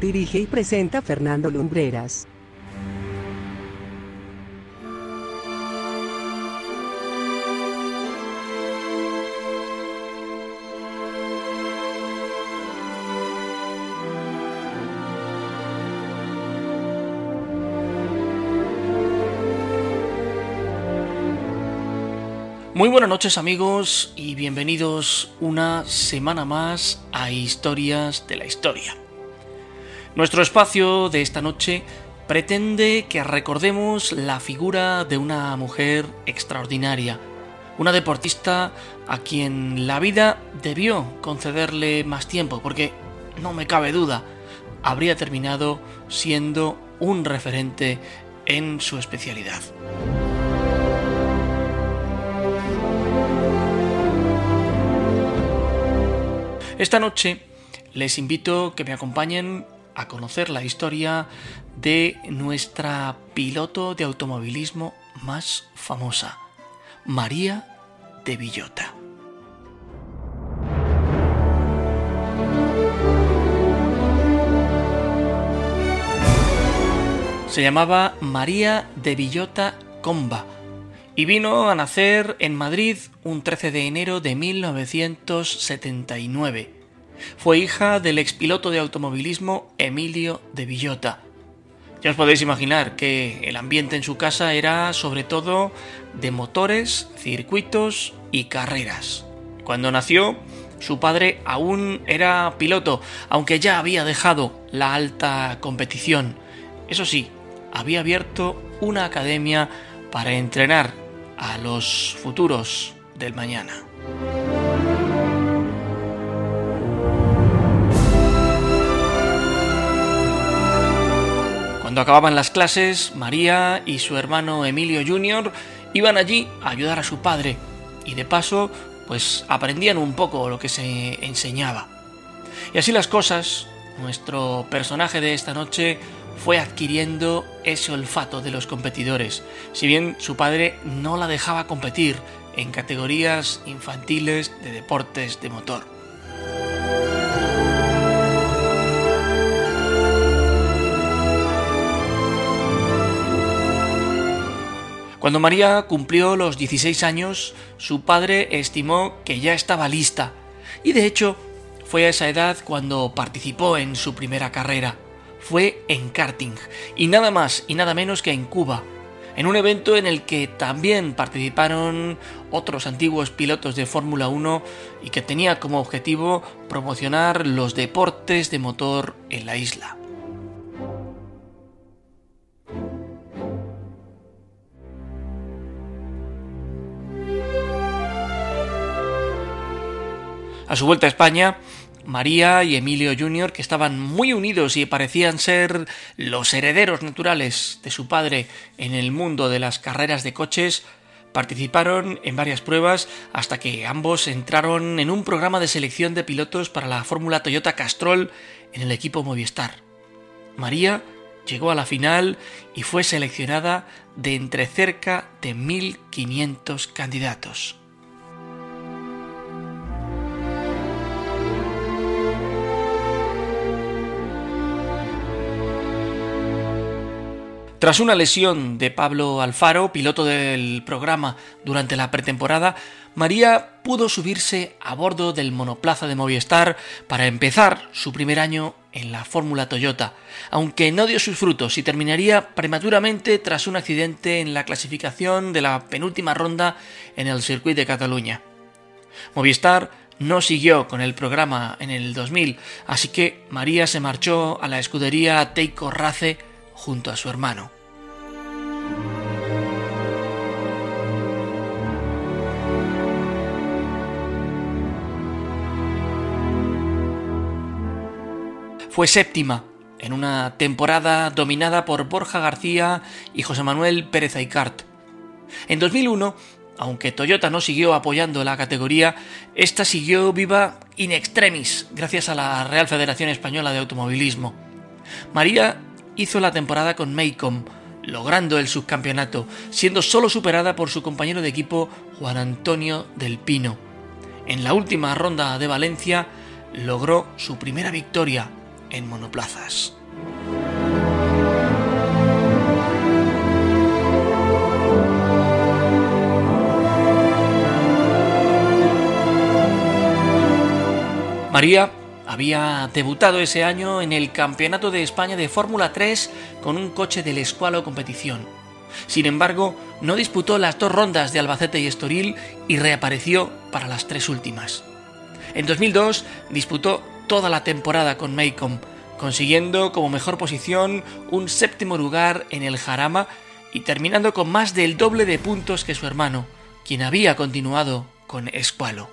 Dirige y presenta Fernando Lumbreras. Muy buenas noches amigos y bienvenidos una semana más a Historias de la Historia. Nuestro espacio de esta noche pretende que recordemos la figura de una mujer extraordinaria, una deportista a quien la vida debió concederle más tiempo, porque no me cabe duda, habría terminado siendo un referente en su especialidad. Esta noche les invito que me acompañen a conocer la historia de nuestra piloto de automovilismo más famosa, María de Villota. Se llamaba María de Villota Comba y vino a nacer en Madrid un 13 de enero de 1979. Fue hija del expiloto de automovilismo Emilio de Villota. Ya os podéis imaginar que el ambiente en su casa era sobre todo de motores, circuitos y carreras. Cuando nació, su padre aún era piloto, aunque ya había dejado la alta competición. Eso sí, había abierto una academia para entrenar a los futuros del mañana. Cuando acababan las clases, María y su hermano Emilio Jr. iban allí a ayudar a su padre y de paso pues aprendían un poco lo que se enseñaba. Y así las cosas, nuestro personaje de esta noche fue adquiriendo ese olfato de los competidores, si bien su padre no la dejaba competir en categorías infantiles de deportes de motor. Cuando María cumplió los 16 años, su padre estimó que ya estaba lista, y de hecho fue a esa edad cuando participó en su primera carrera fue en karting, y nada más y nada menos que en Cuba, en un evento en el que también participaron otros antiguos pilotos de Fórmula 1 y que tenía como objetivo promocionar los deportes de motor en la isla. A su vuelta a España, María y Emilio Jr., que estaban muy unidos y parecían ser los herederos naturales de su padre en el mundo de las carreras de coches, participaron en varias pruebas hasta que ambos entraron en un programa de selección de pilotos para la Fórmula Toyota Castrol en el equipo Movistar. María llegó a la final y fue seleccionada de entre cerca de 1.500 candidatos. Tras una lesión de Pablo Alfaro, piloto del programa durante la pretemporada, María pudo subirse a bordo del monoplaza de Movistar para empezar su primer año en la Fórmula Toyota, aunque no dio sus frutos y terminaría prematuramente tras un accidente en la clasificación de la penúltima ronda en el circuito de Cataluña. Movistar no siguió con el programa en el 2000, así que María se marchó a la escudería Teiko Race junto a su hermano. Fue séptima en una temporada dominada por Borja García y José Manuel Pérez Aicart. En 2001, aunque Toyota no siguió apoyando la categoría, esta siguió viva in extremis gracias a la Real Federación Española de Automovilismo. María hizo la temporada con Maycom, logrando el subcampeonato, siendo solo superada por su compañero de equipo Juan Antonio del Pino. En la última ronda de Valencia logró su primera victoria en monoplazas. María había debutado ese año en el Campeonato de España de Fórmula 3 con un coche del Escualo Competición. Sin embargo, no disputó las dos rondas de Albacete y Estoril y reapareció para las tres últimas. En 2002 disputó toda la temporada con Maycom, consiguiendo como mejor posición un séptimo lugar en el Jarama y terminando con más del doble de puntos que su hermano, quien había continuado con Escualo.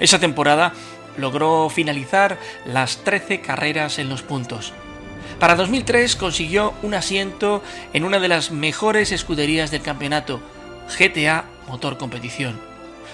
Esa temporada logró finalizar las 13 carreras en los puntos. Para 2003 consiguió un asiento en una de las mejores escuderías del campeonato, GTA Motor Competición.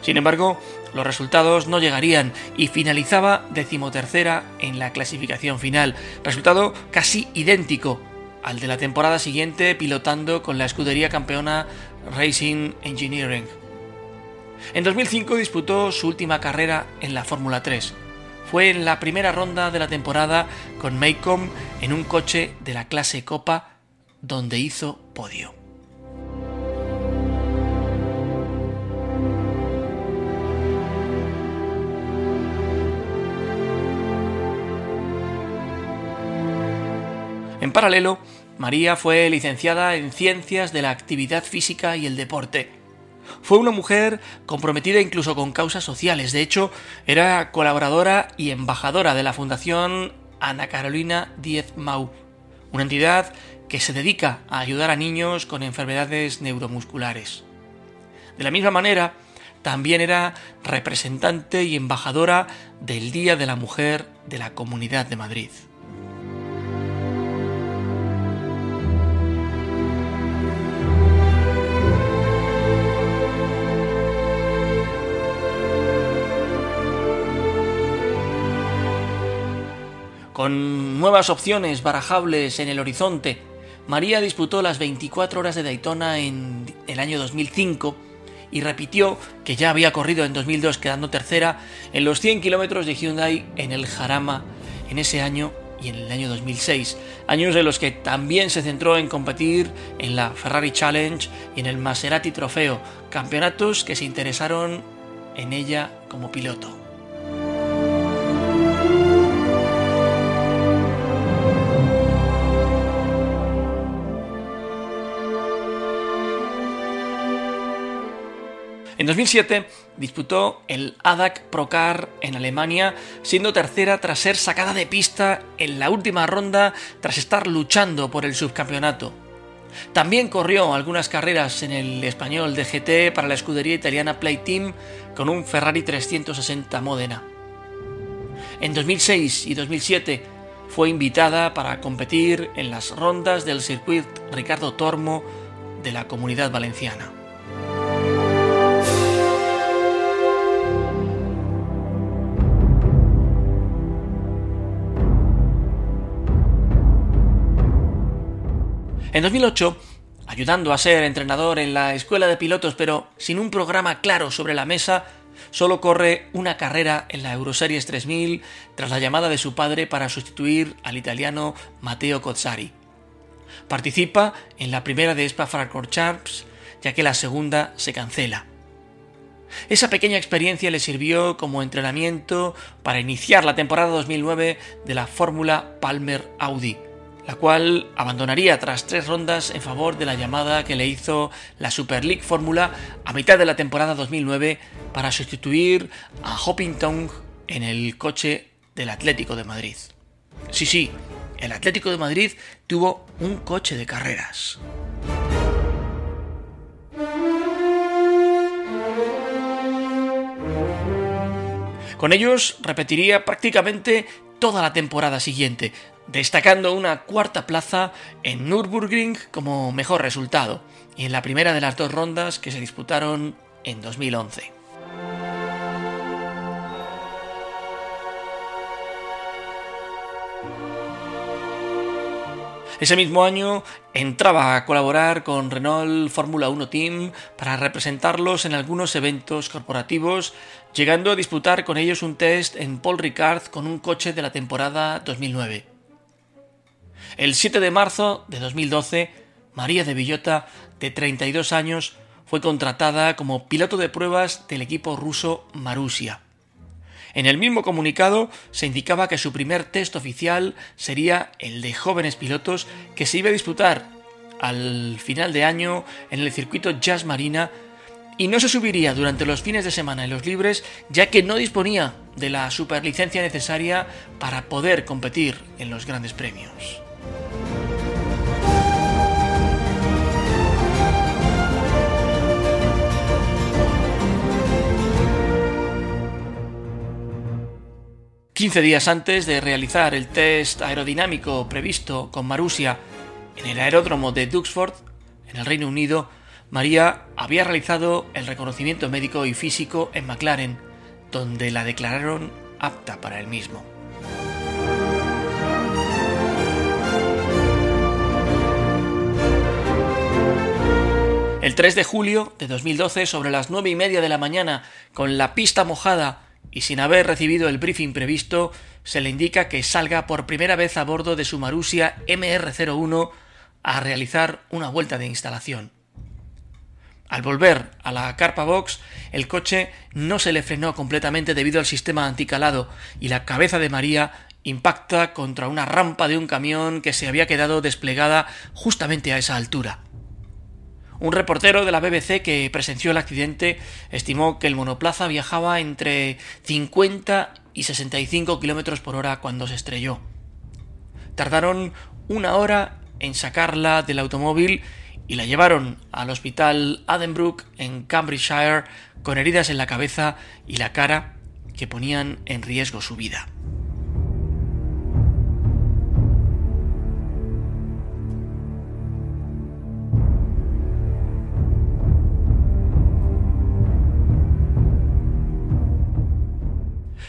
Sin embargo, los resultados no llegarían y finalizaba decimotercera en la clasificación final, resultado casi idéntico al de la temporada siguiente pilotando con la escudería campeona Racing Engineering. En 2005 disputó su última carrera en la Fórmula 3. Fue en la primera ronda de la temporada con Maycom en un coche de la clase Copa donde hizo podio. En paralelo, María fue licenciada en Ciencias de la Actividad Física y el Deporte fue una mujer comprometida incluso con causas sociales. De hecho, era colaboradora y embajadora de la Fundación Ana Carolina Diez Mau, una entidad que se dedica a ayudar a niños con enfermedades neuromusculares. De la misma manera, también era representante y embajadora del Día de la Mujer de la Comunidad de Madrid. Con nuevas opciones barajables en el horizonte, María disputó las 24 horas de Daytona en el año 2005 y repitió que ya había corrido en 2002 quedando tercera en los 100 kilómetros de Hyundai en el Jarama en ese año y en el año 2006, años en los que también se centró en competir en la Ferrari Challenge y en el Maserati Trofeo, campeonatos que se interesaron en ella como piloto. En 2007 disputó el ADAC Procar en Alemania, siendo tercera tras ser sacada de pista en la última ronda tras estar luchando por el subcampeonato. También corrió algunas carreras en el español de GT para la escudería italiana Play Team con un Ferrari 360 Modena. En 2006 y 2007 fue invitada para competir en las rondas del circuito Ricardo Tormo de la Comunidad Valenciana. En 2008, ayudando a ser entrenador en la escuela de pilotos pero sin un programa claro sobre la mesa, solo corre una carrera en la Euroseries 3000 tras la llamada de su padre para sustituir al italiano Matteo Cozzari. Participa en la primera de Spa-Francorchamps, ya que la segunda se cancela. Esa pequeña experiencia le sirvió como entrenamiento para iniciar la temporada 2009 de la Fórmula Palmer Audi, la cual abandonaría tras tres rondas en favor de la llamada que le hizo la Super League Fórmula a mitad de la temporada 2009 para sustituir a Hoppington en el coche del Atlético de Madrid. Sí, sí, el Atlético de Madrid tuvo un coche de carreras. Con ellos repetiría prácticamente toda la temporada siguiente, destacando una cuarta plaza en Nürburgring como mejor resultado, y en la primera de las dos rondas que se disputaron en 2011. Ese mismo año entraba a colaborar con Renault Fórmula 1 Team para representarlos en algunos eventos corporativos, llegando a disputar con ellos un test en Paul Ricard con un coche de la temporada 2009. El 7 de marzo de 2012, María de Villota, de 32 años, fue contratada como piloto de pruebas del equipo ruso Marusia. En el mismo comunicado se indicaba que su primer test oficial sería el de jóvenes pilotos que se iba a disputar al final de año en el circuito Jazz Marina y no se subiría durante los fines de semana en los libres ya que no disponía de la superlicencia necesaria para poder competir en los grandes premios. 15 días antes de realizar el test aerodinámico previsto con Marusia en el aeródromo de Duxford, en el Reino Unido, María había realizado el reconocimiento médico y físico en McLaren, donde la declararon apta para el mismo. El 3 de julio de 2012, sobre las 9 y media de la mañana, con la pista mojada y sin haber recibido el briefing previsto, se le indica que salga por primera vez a bordo de su Marusia MR01 a realizar una vuelta de instalación. Al volver a la carpa box, el coche no se le frenó completamente debido al sistema anticalado y la cabeza de María impacta contra una rampa de un camión que se había quedado desplegada justamente a esa altura. Un reportero de la BBC que presenció el accidente estimó que el monoplaza viajaba entre 50 y 65 kilómetros por hora cuando se estrelló. Tardaron una hora en sacarla del automóvil y la llevaron al hospital Adenbrook en Cambridgeshire con heridas en la cabeza y la cara que ponían en riesgo su vida.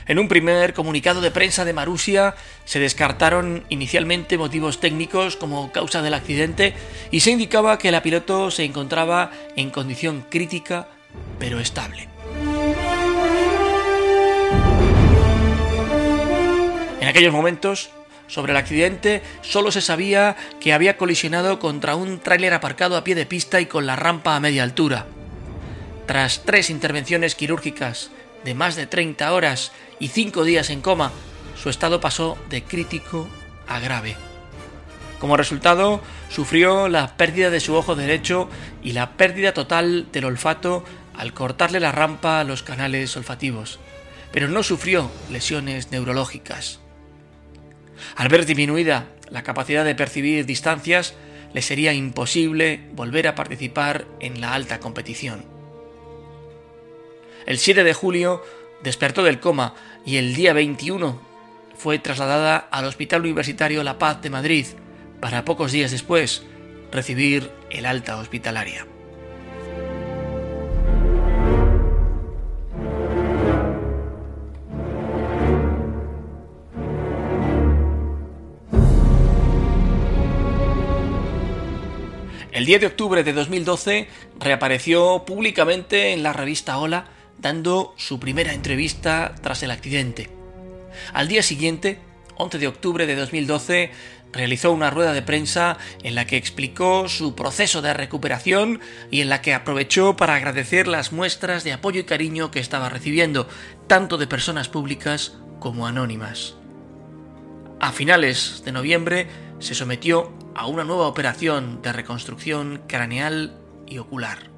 En un primer comunicado de prensa de Marusia se descartaron inicialmente motivos técnicos como causa del accidente y se indicaba que la piloto se encontraba en condición crítica pero estable. En aquellos momentos, sobre el accidente solo se sabía que había colisionado contra un tráiler aparcado a pie de pista y con la rampa a media altura. Tras tres intervenciones quirúrgicas de más de 30 horas y 5 días en coma, su estado pasó de crítico a grave. Como resultado, sufrió la pérdida de su ojo derecho y la pérdida total del olfato al cortarle la rampa a los canales olfativos, pero no sufrió lesiones neurológicas. Al ver disminuida la capacidad de percibir distancias, le sería imposible volver a participar en la alta competición. El 7 de julio despertó del coma y el día 21 fue trasladada al Hospital Universitario La Paz de Madrid para pocos días después recibir el alta hospitalaria. El 10 de octubre de 2012 reapareció públicamente en la revista Hola dando su primera entrevista tras el accidente. Al día siguiente, 11 de octubre de 2012, realizó una rueda de prensa en la que explicó su proceso de recuperación y en la que aprovechó para agradecer las muestras de apoyo y cariño que estaba recibiendo, tanto de personas públicas como anónimas. A finales de noviembre se sometió a una nueva operación de reconstrucción craneal y ocular.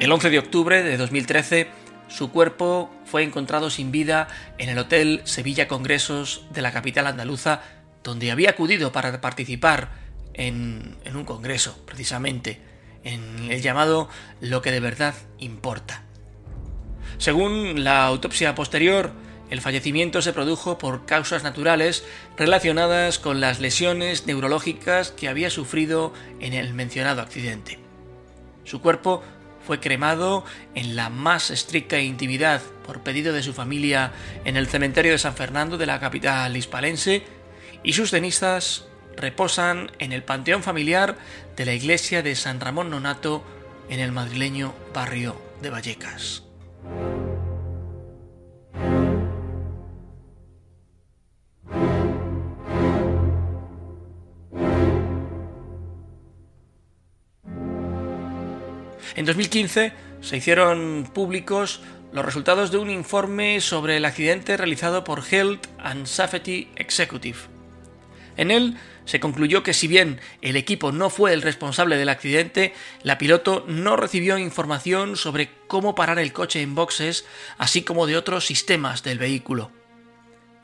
El 11 de octubre de 2013 su cuerpo fue encontrado sin vida en el Hotel Sevilla Congresos de la capital andaluza, donde había acudido para participar en, en un congreso, precisamente, en el llamado Lo que de verdad importa. Según la autopsia posterior, el fallecimiento se produjo por causas naturales relacionadas con las lesiones neurológicas que había sufrido en el mencionado accidente. Su cuerpo fue cremado en la más estricta intimidad por pedido de su familia en el cementerio de San Fernando de la capital hispalense y sus cenizas reposan en el panteón familiar de la iglesia de San Ramón Nonato en el madrileño barrio de Vallecas. En 2015 se hicieron públicos los resultados de un informe sobre el accidente realizado por Health and Safety Executive. En él se concluyó que si bien el equipo no fue el responsable del accidente, la piloto no recibió información sobre cómo parar el coche en boxes, así como de otros sistemas del vehículo.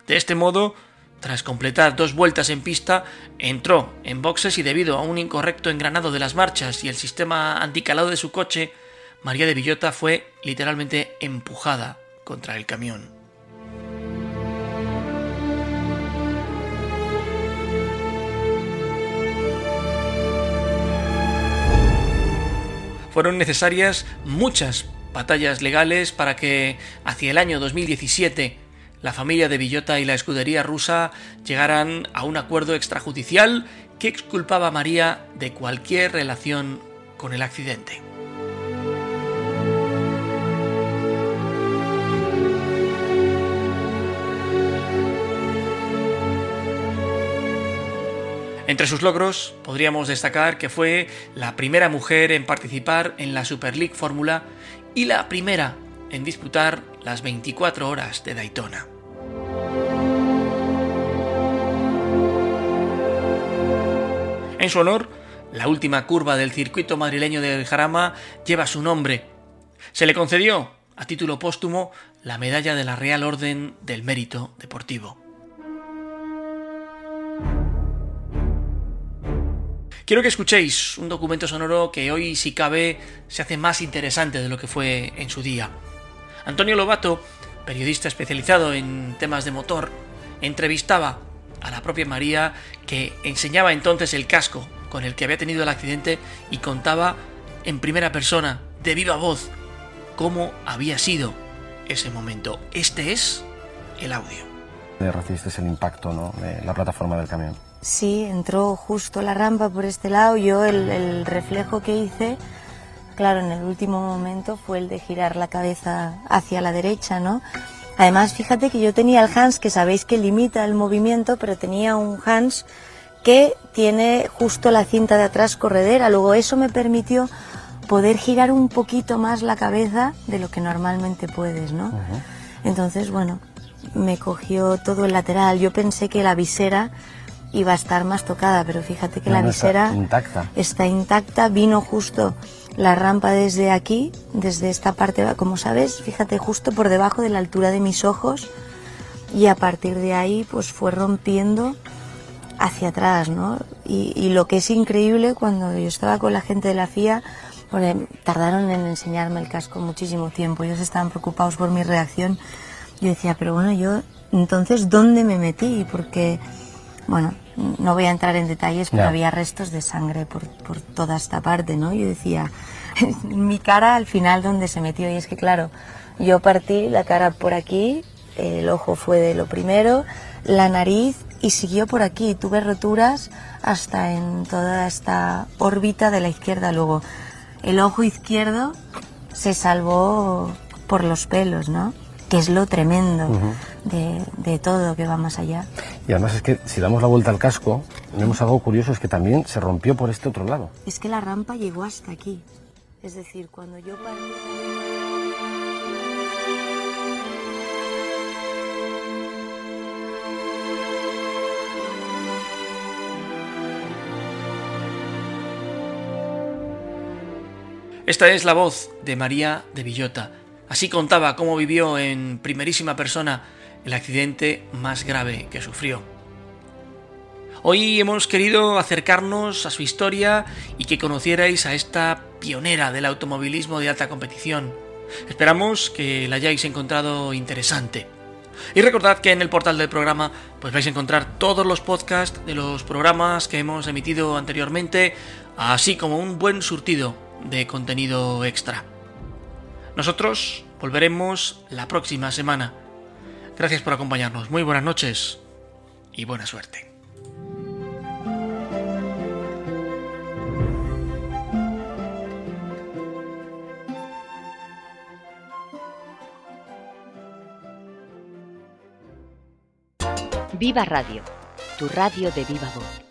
De este modo, tras completar dos vueltas en pista, entró en boxes y debido a un incorrecto engranado de las marchas y el sistema anticalado de su coche, María de Villota fue literalmente empujada contra el camión. Fueron necesarias muchas batallas legales para que hacia el año 2017 la familia de Villota y la escudería rusa llegaran a un acuerdo extrajudicial que exculpaba a María de cualquier relación con el accidente. Entre sus logros podríamos destacar que fue la primera mujer en participar en la Super League Fórmula y la primera en disputar las 24 horas de Daytona. En su honor, la última curva del circuito madrileño del Jarama lleva su nombre. Se le concedió, a título póstumo, la medalla de la Real Orden del Mérito Deportivo. Quiero que escuchéis un documento sonoro que hoy, si cabe, se hace más interesante de lo que fue en su día. Antonio Lobato, periodista especializado en temas de motor, entrevistaba a la propia María que enseñaba entonces el casco con el que había tenido el accidente y contaba en primera persona, de viva voz, cómo había sido ese momento. Este es el audio. Recibiste el impacto ¿no? de la plataforma del camión. Sí, entró justo la rampa por este lado. Yo el, el reflejo que hice claro, en el último momento fue el de girar la cabeza hacia la derecha, ¿no? Además, fíjate que yo tenía el Hans, que sabéis que limita el movimiento, pero tenía un Hans que tiene justo la cinta de atrás corredera. Luego eso me permitió poder girar un poquito más la cabeza de lo que normalmente puedes, ¿no? Entonces, bueno, me cogió todo el lateral. Yo pensé que la visera iba a estar más tocada, pero fíjate que la visera intacta. está intacta. Vino justo la rampa desde aquí, desde esta parte, como sabes, fíjate, justo por debajo de la altura de mis ojos y a partir de ahí pues fue rompiendo hacia atrás, ¿no? Y, lo que es increíble cuando yo estaba con la gente de la FIA, tardaron en enseñarme el casco muchísimo tiempo, ellos estaban preocupados por mi reacción, yo decía, pero bueno, yo entonces, ¿dónde me metí? Porque, bueno, no voy a entrar en detalles, pero había restos de sangre por, por, toda esta parte, ¿no? Yo decía, mi cara al final donde se metió, y es que claro, yo partí la cara por aquí, el ojo fue de lo primero, la nariz y siguió por aquí, tuve roturas hasta en toda esta órbita de la izquierda, luego el ojo izquierdo se salvó por los pelos, ¿no? Que es lo tremendo de, de, todo que va más allá. Y además es que si damos la vuelta al casco, vemos algo curioso, es que también se rompió por este otro lado. Es que la rampa llegó hasta aquí. Es decir, cuando yo partí... Esta es la voz de María de Villota, Así contaba cómo vivió en primerísima persona el accidente más grave que sufrió. Hoy hemos querido acercarnos a su historia y que conocierais a esta pionera del automovilismo de alta competición. Esperamos que la hayáis encontrado interesante. Y recordad que en el portal del programa pues vais a encontrar todos los podcasts de los programas que hemos emitido anteriormente, así como un buen surtido de contenido extra. Nosotros volveremos la próxima semana. Gracias por acompañarnos. Muy buenas noches y buena suerte. Viva Radio, tu radio de viva voz.